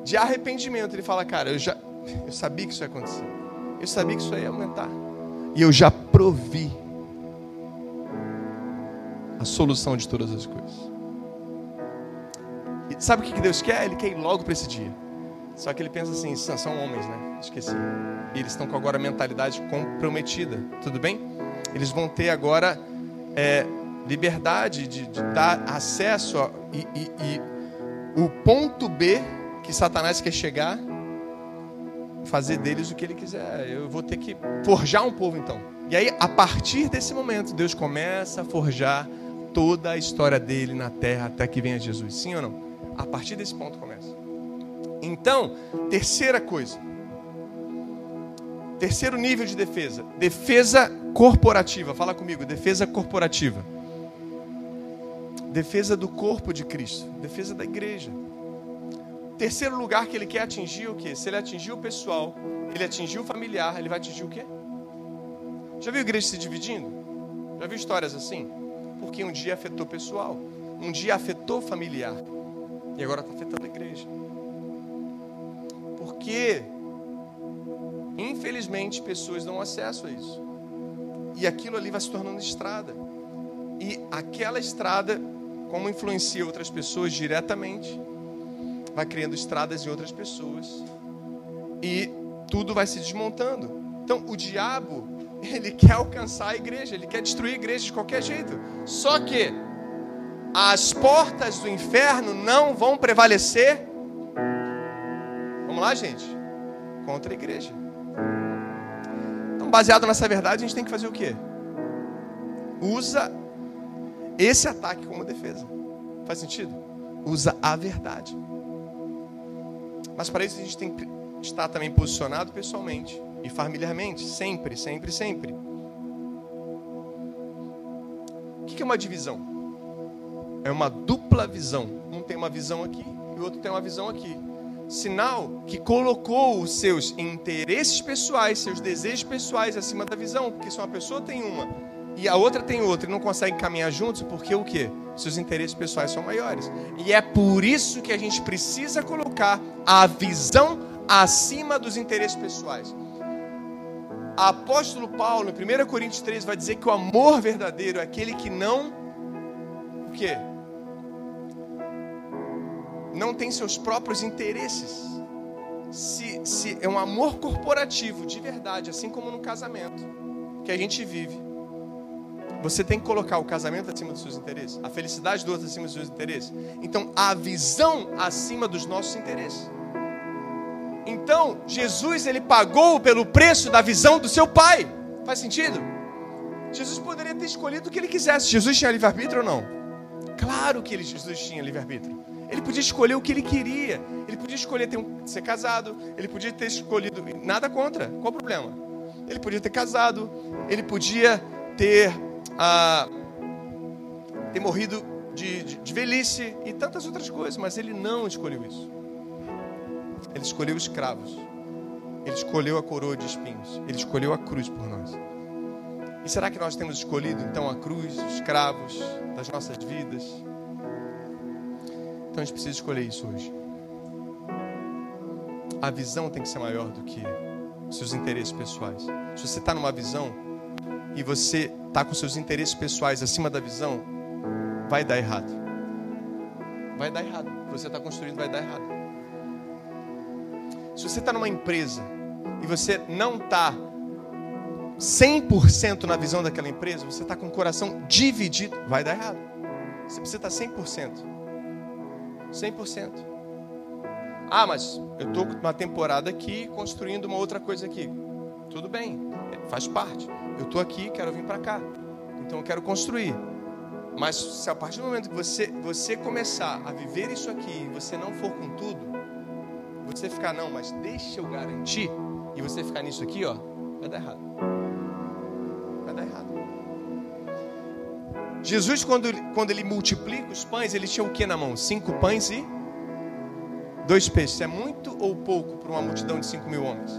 de arrependimento. Ele fala, cara, eu já eu sabia que isso ia acontecer. Eu sabia que isso ia aumentar. E eu já provi a solução de todas as coisas. E sabe o que Deus quer? Ele quer ir logo para esse dia. Só que ele pensa assim: são homens, né? Esqueci. E eles estão com agora a mentalidade comprometida. Tudo bem? Eles vão ter agora é, liberdade de, de, dar acesso a, e, e, e o ponto B que Satanás quer chegar fazer deles o que ele quiser. Eu vou ter que forjar um povo então. E aí, a partir desse momento, Deus começa a forjar toda a história dele na terra até que venha Jesus. Sim ou não? A partir desse ponto começa. Então, terceira coisa. Terceiro nível de defesa. Defesa corporativa. Fala comigo, defesa corporativa. Defesa do corpo de Cristo. Defesa da igreja. Terceiro lugar que ele quer atingir o quê? Se ele atingir o pessoal, ele atingir o familiar, ele vai atingir o quê? Já viu a igreja se dividindo? Já viu histórias assim? Porque um dia afetou pessoal, um dia afetou familiar, e agora está afetando a igreja. Porque, infelizmente, pessoas dão acesso a isso. E aquilo ali vai se tornando estrada. E aquela estrada, como influencia outras pessoas diretamente, vai criando estradas em outras pessoas. E tudo vai se desmontando. Então, o diabo, ele quer alcançar a igreja, ele quer destruir a igreja de qualquer jeito. Só que as portas do inferno não vão prevalecer. Vamos lá, gente? Contra a igreja. Então, baseado nessa verdade, a gente tem que fazer o quê? Usa esse ataque como defesa. Faz sentido? Usa a verdade. Mas para isso a gente tem que estar também posicionado pessoalmente e familiarmente, sempre, sempre, sempre. O que é uma divisão? É uma dupla visão. Um tem uma visão aqui e o outro tem uma visão aqui. Sinal que colocou os seus interesses pessoais, seus desejos pessoais acima da visão, porque se uma pessoa tem uma e a outra tem outra e não conseguem caminhar juntos, porque o quê? Seus interesses pessoais são maiores. E é por isso que a gente precisa colocar a visão acima dos interesses pessoais. Apóstolo Paulo, em 1 Coríntios 3, vai dizer que o amor verdadeiro é aquele que não o quê? Não tem seus próprios interesses. Se, se é um amor corporativo de verdade, assim como no casamento que a gente vive, você tem que colocar o casamento acima dos seus interesses, a felicidade do outro acima dos seus interesses. Então, a visão acima dos nossos interesses. Então, Jesus ele pagou pelo preço da visão do seu pai. Faz sentido? Jesus poderia ter escolhido o que ele quisesse. Jesus tinha livre-arbítrio ou não? Claro que ele, Jesus tinha livre-arbítrio. Ele podia escolher o que ele queria. Ele podia escolher ter um, ser casado. Ele podia ter escolhido. Nada contra. Qual o problema? Ele podia ter casado. Ele podia ter a ter morrido de, de, de velhice e tantas outras coisas, mas ele não escolheu isso. Ele escolheu escravos. Ele escolheu a coroa de espinhos. Ele escolheu a cruz por nós. E será que nós temos escolhido então a cruz, os escravos das nossas vidas? Então a gente precisa escolher isso hoje. A visão tem que ser maior do que seus interesses pessoais. Se você está numa visão e você está com seus interesses pessoais acima da visão, vai dar errado. Vai dar errado. O que você está construindo vai dar errado. Se você está numa empresa e você não está 100% na visão daquela empresa, você está com o coração dividido, vai dar errado. Você precisa estar 100%. 100%. Ah, mas eu estou uma temporada aqui construindo uma outra coisa aqui. Tudo bem, faz parte. Eu estou aqui, quero vir para cá. Então eu quero construir. Mas se a partir do momento que você, você começar a viver isso aqui e você não for com tudo, você ficar, não, mas deixa eu garantir, e você ficar nisso aqui, ó, vai dar errado. Vai dar errado. Jesus, quando, quando ele multiplica os pães, ele tinha o que na mão? Cinco pães e dois peixes. É muito ou pouco para uma multidão de cinco mil homens?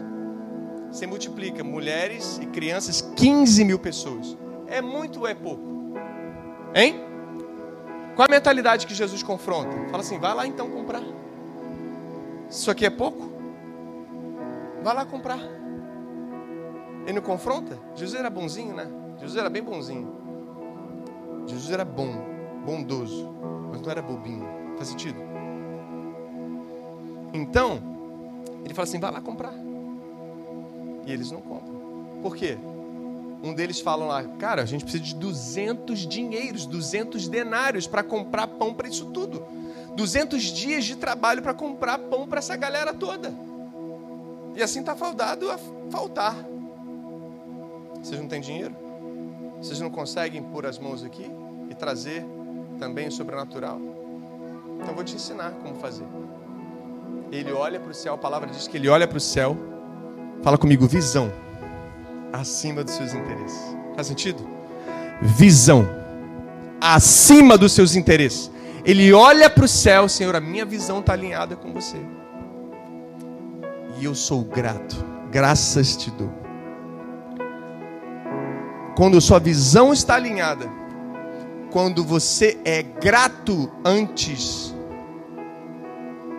Você multiplica mulheres e crianças, 15 mil pessoas. É muito ou é pouco? Hein? Qual a mentalidade que Jesus confronta? Fala assim: vai lá então comprar. Isso aqui é pouco? Vai lá comprar. Ele não confronta? Jesus era bonzinho, né? Jesus era bem bonzinho. Jesus era bom, bondoso, mas não era bobinho. Faz sentido? Então, ele fala assim: vai lá comprar. E eles não compram. Por quê? Um deles fala lá, cara, a gente precisa de 200 dinheiros, 200 denários para comprar pão para isso tudo. 200 dias de trabalho para comprar pão para essa galera toda. E assim está faldado a faltar. Vocês não têm dinheiro? Vocês não conseguem pôr as mãos aqui e trazer também o sobrenatural? Então vou te ensinar como fazer. Ele olha para o céu, a palavra diz que ele olha para o céu Fala comigo, visão acima dos seus interesses. Faz sentido? Visão acima dos seus interesses. Ele olha para o céu, Senhor, a minha visão está alinhada com você. E eu sou grato, graças te dou. Quando sua visão está alinhada, quando você é grato antes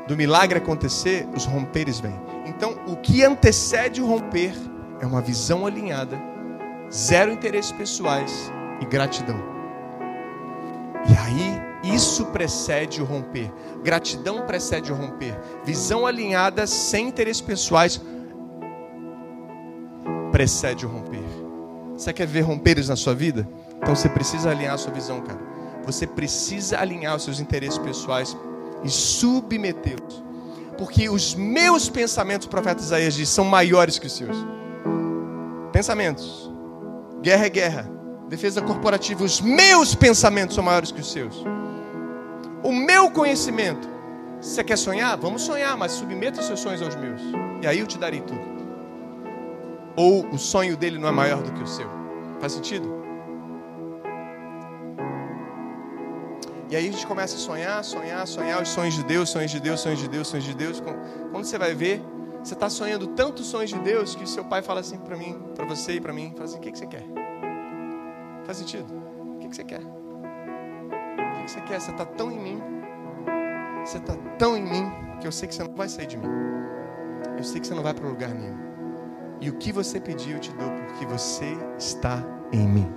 do milagre acontecer, os romperes vêm. Então, o que antecede o romper é uma visão alinhada, zero interesses pessoais e gratidão. E aí, isso precede o romper. Gratidão precede o romper. Visão alinhada, sem interesses pessoais, precede o romper. Você quer ver romperes na sua vida? Então você precisa alinhar a sua visão, cara. Você precisa alinhar os seus interesses pessoais e submetê-los porque os meus pensamentos, o profeta Isaías diz, são maiores que os seus. Pensamentos. Guerra é guerra. Defesa corporativa. Os meus pensamentos são maiores que os seus. O meu conhecimento. Você quer sonhar? Vamos sonhar, mas submeta os seus sonhos aos meus. E aí eu te darei tudo. Ou o sonho dele não é maior do que o seu. Faz sentido? E aí a gente começa a sonhar, sonhar, sonhar os sonhos de Deus, sonhos de Deus, sonhos de Deus, sonhos de Deus. Quando você vai ver, você está sonhando tantos sonhos de Deus que seu pai fala assim para mim, para você e para mim, fala assim: o que, que você quer? Faz sentido? O que, que você quer? O que, que você quer? Você está tão em mim, você está tão em mim que eu sei que você não vai sair de mim. Eu sei que você não vai para lugar nenhum. E o que você pediu eu te dou porque você está em mim.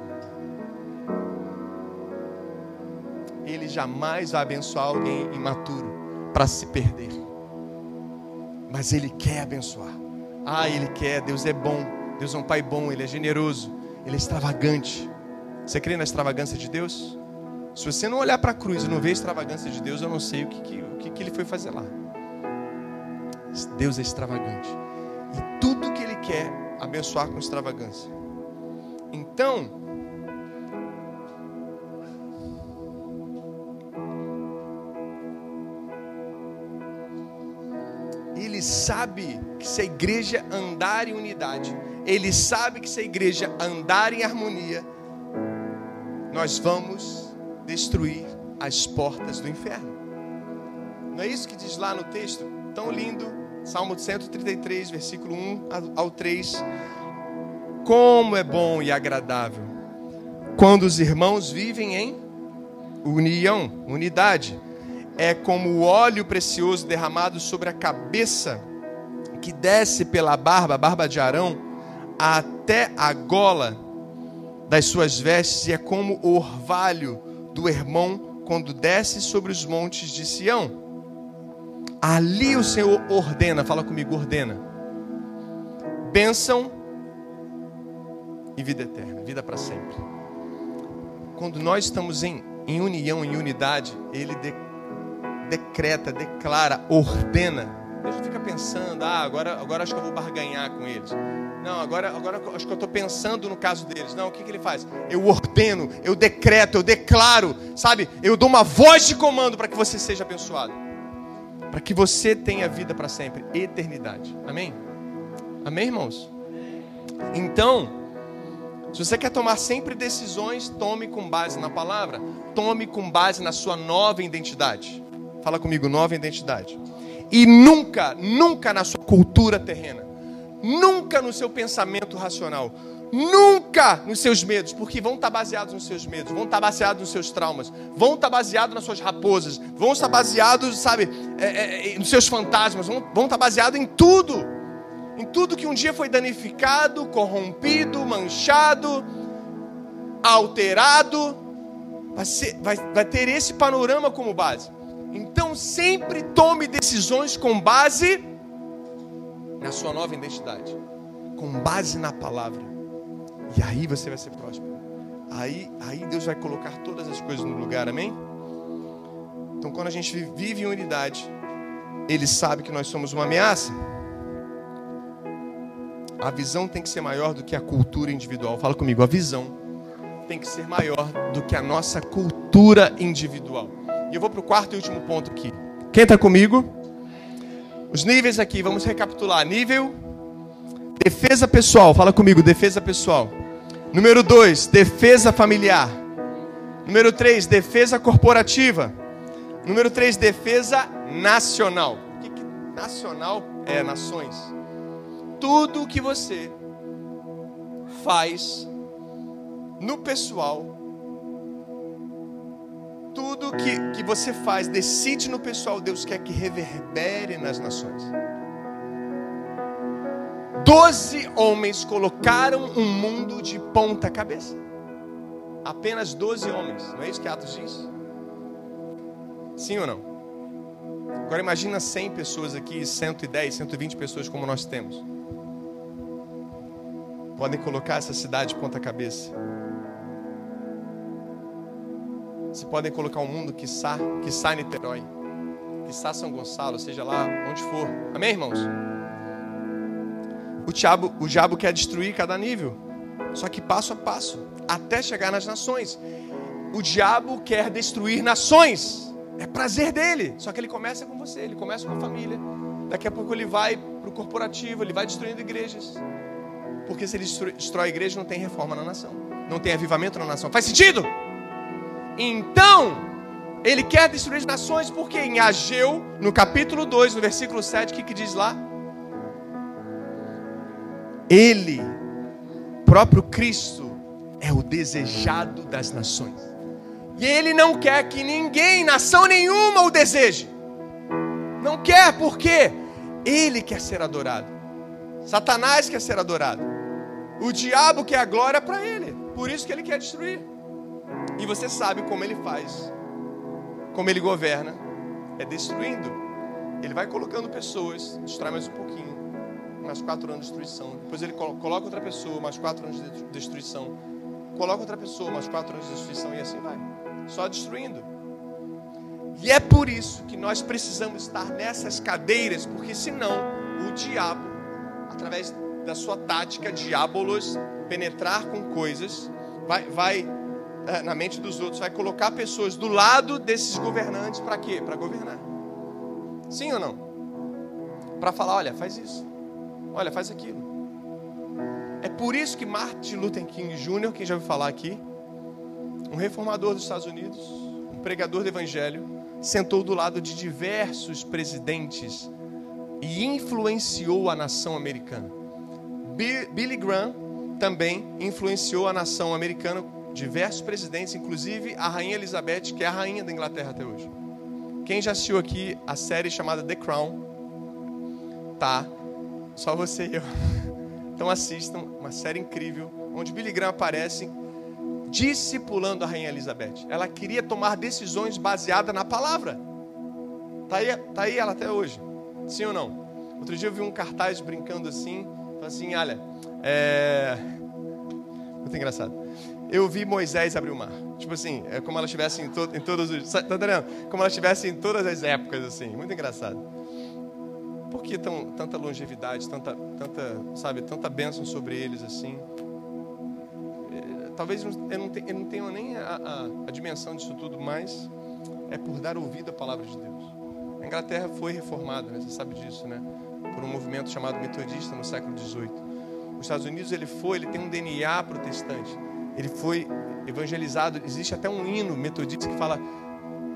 Ele jamais vai abençoar alguém imaturo para se perder. Mas Ele quer abençoar. Ah, Ele quer. Deus é bom. Deus é um Pai bom. Ele é generoso. Ele é extravagante. Você crê na extravagância de Deus? Se você não olhar para a cruz e não ver a extravagância de Deus, eu não sei o que, que, o que, que Ele foi fazer lá. Deus é extravagante. E tudo quer abençoar com extravagância. Então, ele sabe que se a igreja andar em unidade, ele sabe que se a igreja andar em harmonia, nós vamos destruir as portas do inferno. Não é isso que diz lá no texto tão lindo, Salmo 133, versículo 1 ao 3. Como é bom e agradável quando os irmãos vivem em união, unidade é como o óleo precioso derramado sobre a cabeça, que desce pela barba, a barba de Arão, até a gola das suas vestes, e é como o orvalho do irmão quando desce sobre os montes de Sião. Ali o Senhor ordena, fala comigo, ordena. Bênção e vida eterna, vida para sempre. Quando nós estamos em, em união, em unidade, Ele de, decreta, declara, ordena. Deus não fica pensando, ah, agora, agora acho que eu vou barganhar com eles. Não, agora, agora acho que eu estou pensando no caso deles. Não, o que, que ele faz? Eu ordeno, eu decreto, eu declaro, sabe? Eu dou uma voz de comando para que você seja abençoado. Para que você tenha vida para sempre, eternidade. Amém? Amém, irmãos? Então, se você quer tomar sempre decisões, tome com base na palavra, tome com base na sua nova identidade. Fala comigo, nova identidade. E nunca, nunca na sua cultura terrena, nunca no seu pensamento racional, nunca nos seus medos, porque vão estar baseados nos seus medos, vão estar baseados nos seus traumas, vão estar baseados nas suas raposas, vão estar baseados, sabe, é, é, é nos seus fantasmas, vão, vão estar baseados em tudo em tudo que um dia foi danificado, corrompido, manchado, alterado, vai, ser, vai, vai ter esse panorama como base. Então sempre tome decisões com base na sua nova identidade, com base na palavra. E aí você vai ser próspero. Aí, aí Deus vai colocar todas as coisas no lugar, amém? Então quando a gente vive em unidade, Ele sabe que nós somos uma ameaça. A visão tem que ser maior do que a cultura individual. Fala comigo, a visão tem que ser maior do que a nossa cultura individual. E eu vou para o quarto e último ponto aqui. Quem está comigo? Os níveis aqui, vamos recapitular. Nível defesa pessoal. Fala comigo, defesa pessoal. Número dois, defesa familiar. Número três, defesa corporativa. Número três, defesa nacional. O que, que nacional é nações? tudo que você faz no pessoal, tudo que, que você faz, decide no pessoal, Deus quer que reverbere nas nações. Doze homens colocaram um mundo de ponta cabeça. Apenas doze homens, não é isso que Atos diz? Sim ou não? Agora imagina 100 pessoas aqui, 110, 120 pessoas como nós temos podem colocar essa cidade de ponta cabeça. Se podem colocar um mundo que sai, que sai Niterói, que sai São Gonçalo, seja lá onde for. Amém, irmãos? O diabo, o diabo quer destruir cada nível, só que passo a passo, até chegar nas nações. O diabo quer destruir nações, é prazer dele, só que ele começa com você, ele começa com a família. Daqui a pouco ele vai para o corporativo, ele vai destruindo igrejas. Porque se ele destrói a igreja, não tem reforma na nação. Não tem avivamento na nação. Faz sentido? Então, ele quer destruir as nações, porque em Ageu, no capítulo 2, no versículo 7, o que, que diz lá? Ele, próprio Cristo, é o desejado das nações. E ele não quer que ninguém, nação nenhuma, o deseje. Não quer, porque ele quer ser adorado. Satanás quer ser adorado. O diabo quer a glória para ele. Por isso que ele quer destruir. E você sabe como ele faz. Como ele governa. É destruindo. Ele vai colocando pessoas, destrói mais um pouquinho. Mais quatro anos de destruição. Depois ele coloca outra pessoa, mais quatro anos de destruição. Coloca outra pessoa, mais quatro anos de destruição. E assim vai. Só destruindo. E é por isso que nós precisamos estar nessas cadeiras, porque senão o diabo, através da sua tática diabolos penetrar com coisas, vai, vai é, na mente dos outros, vai colocar pessoas do lado desses governantes para quê? Para governar. Sim ou não? Para falar, olha, faz isso. Olha, faz aquilo. É por isso que Martin Luther King Jr., quem já ouviu falar aqui, um reformador dos Estados Unidos, um pregador do evangelho, sentou do lado de diversos presidentes e influenciou a nação americana. Billy Graham também influenciou a nação americana, diversos presidentes, inclusive a rainha Elizabeth, que é a rainha da Inglaterra até hoje. Quem já assistiu aqui a série chamada The Crown? Tá. Só você e eu. Então assistam, uma série incrível, onde Billy Graham aparece discipulando a rainha Elizabeth. Ela queria tomar decisões baseadas na palavra. Tá aí, tá aí ela até hoje. Sim ou não? Outro dia eu vi um cartaz brincando assim, assim, olha, é muito engraçado. Eu vi Moisés abrir o mar. Tipo assim, é como ela estivesse em, to, em todos os. Tá entendendo? Como ela estivesse em todas as épocas, assim. Muito engraçado. Por que tão, tanta longevidade, tanta, tanta, sabe, tanta bênção sobre eles assim? É, talvez eu não, tenha, nem a, a, a dimensão disso tudo, mas é por dar ouvido à palavra de Deus. A Inglaterra foi reformada, né? você sabe disso, né? Por um movimento chamado metodista no século XVIII. Os Estados Unidos ele foi, ele tem um DNA protestante. Ele foi evangelizado. Existe até um hino metodista que fala: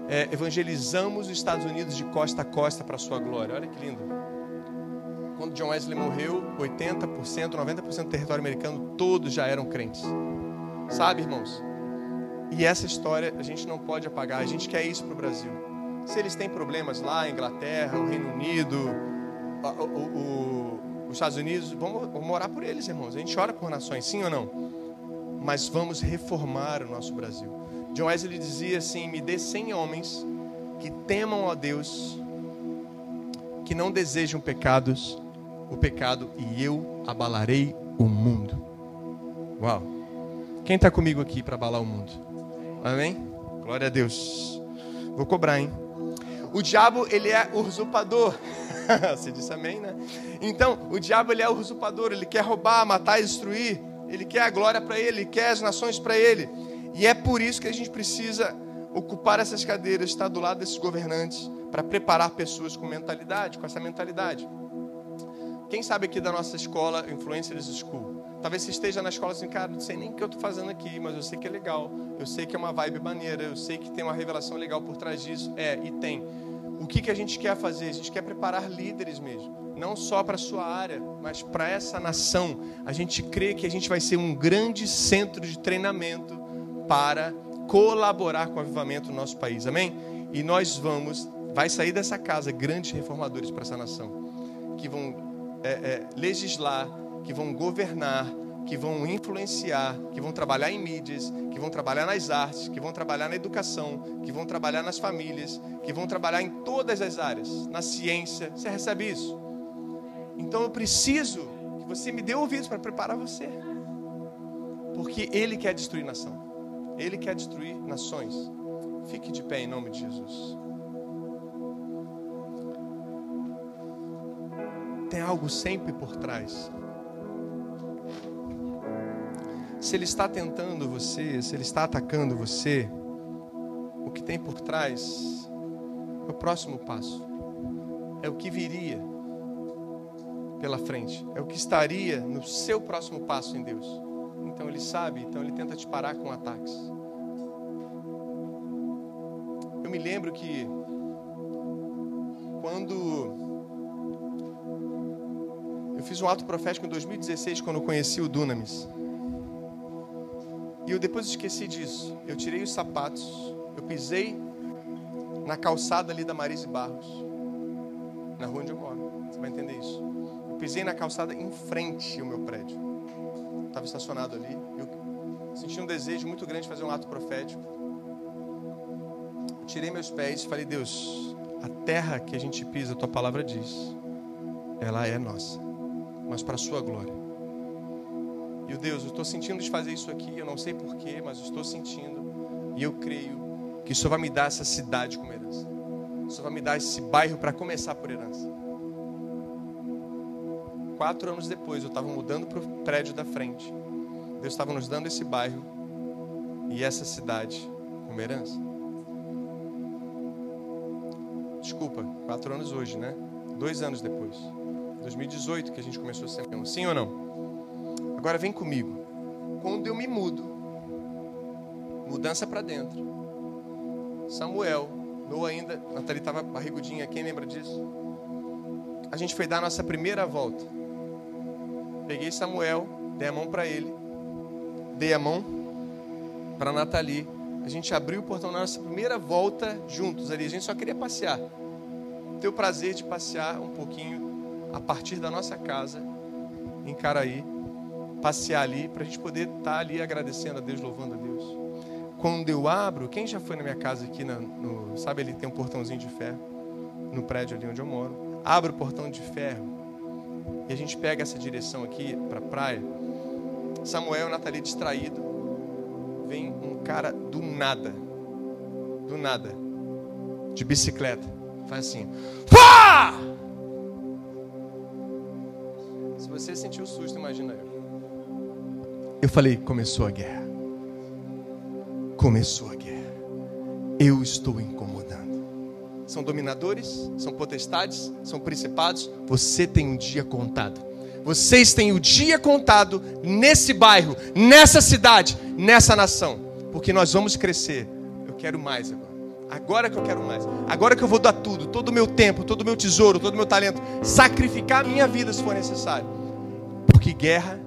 é, evangelizamos os Estados Unidos de costa a costa para a sua glória. Olha que lindo. Quando John Wesley morreu, 80%, 90% do território americano, todos já eram crentes. Sabe, irmãos? E essa história a gente não pode apagar. A gente quer isso para o Brasil. Se eles têm problemas lá, Inglaterra, o Reino Unido, o, o, o os Estados Unidos, vamos, vamos orar por eles, irmãos. A gente ora por nações, sim ou não? Mas vamos reformar o nosso Brasil. John Wesley dizia assim: Me dê 100 homens que temam a Deus, que não desejam pecados, o pecado, e eu abalarei o mundo. Uau! Quem está comigo aqui para abalar o mundo? Amém? Glória a Deus. Vou cobrar, hein? O diabo, ele é usurpador. Você disse amém, né? Então, o diabo ele é usurpador, ele quer roubar, matar destruir. Ele quer a glória para ele, ele quer as nações para ele. E é por isso que a gente precisa ocupar essas cadeiras, estar do lado desses governantes, para preparar pessoas com mentalidade, com essa mentalidade. Quem sabe aqui da nossa escola, Influencers School? Talvez você esteja na escola assim, cara, não sei nem o que eu estou fazendo aqui, mas eu sei que é legal, eu sei que é uma vibe maneira, eu sei que tem uma revelação legal por trás disso. É, e tem o que, que a gente quer fazer? A gente quer preparar líderes mesmo. Não só para a sua área, mas para essa nação. A gente crê que a gente vai ser um grande centro de treinamento para colaborar com o avivamento do nosso país. Amém? E nós vamos, vai sair dessa casa grandes reformadores para essa nação. Que vão é, é, legislar, que vão governar, que vão influenciar, que vão trabalhar em mídias, que vão trabalhar nas artes, que vão trabalhar na educação, que vão trabalhar nas famílias, que vão trabalhar em todas as áreas, na ciência. Você recebe isso? Então eu preciso que você me dê ouvidos para preparar você. Porque ele quer destruir nação. Ele quer destruir nações. Fique de pé em nome de Jesus. Tem algo sempre por trás. Se ele está tentando você, se ele está atacando você, o que tem por trás é o próximo passo. É o que viria pela frente. É o que estaria no seu próximo passo em Deus. Então ele sabe, então ele tenta te parar com ataques. Eu me lembro que quando eu fiz um ato profético em 2016 quando eu conheci o Dunamis. E eu depois esqueci disso. Eu tirei os sapatos, eu pisei na calçada ali da Marise Barros, na rua onde eu moro. Você vai entender isso. Eu pisei na calçada em frente ao meu prédio. Estava estacionado ali. Eu senti um desejo muito grande de fazer um ato profético. Eu tirei meus pés e falei: Deus, a terra que a gente pisa, a tua palavra diz, ela é nossa, mas para a sua glória. E o Deus, eu estou sentindo de fazer isso aqui, eu não sei porquê, mas estou sentindo. E eu creio que isso vai me dar essa cidade como herança. Isso vai me dar esse bairro para começar por herança. Quatro anos depois, eu estava mudando para o prédio da frente. Deus estava nos dando esse bairro e essa cidade como herança. Desculpa, quatro anos hoje, né? Dois anos depois. 2018 que a gente começou a ser Sim ou não? Agora vem comigo. Quando eu me mudo, mudança para dentro. Samuel, Noah ainda, Nathalie estava barrigudinha, quem lembra disso? A gente foi dar a nossa primeira volta. Peguei Samuel, dei a mão para ele, dei a mão para Nathalie, A gente abriu o portão na nossa primeira volta juntos ali. A gente só queria passear. Ter o prazer de passear um pouquinho a partir da nossa casa em Caraí. Passear ali para a gente poder estar tá ali agradecendo a Deus, louvando a Deus. Quando eu abro, quem já foi na minha casa aqui, na, no, sabe, ele tem um portãozinho de ferro no prédio ali onde eu moro. Abro o portão de ferro e a gente pega essa direção aqui para a praia. Samuel e Nathalie distraído. Vem um cara do nada. Do nada. De bicicleta. Faz assim. Fá! Se você sentiu o susto, imagina eu. Eu falei, começou a guerra. Começou a guerra. Eu estou incomodando. São dominadores, são potestades, são principados. Você tem um dia contado. Vocês têm o dia contado nesse bairro, nessa cidade, nessa nação. Porque nós vamos crescer. Eu quero mais agora. Agora que eu quero mais. Agora que eu vou dar tudo, todo o meu tempo, todo o meu tesouro, todo o meu talento, sacrificar a minha vida se for necessário. Porque guerra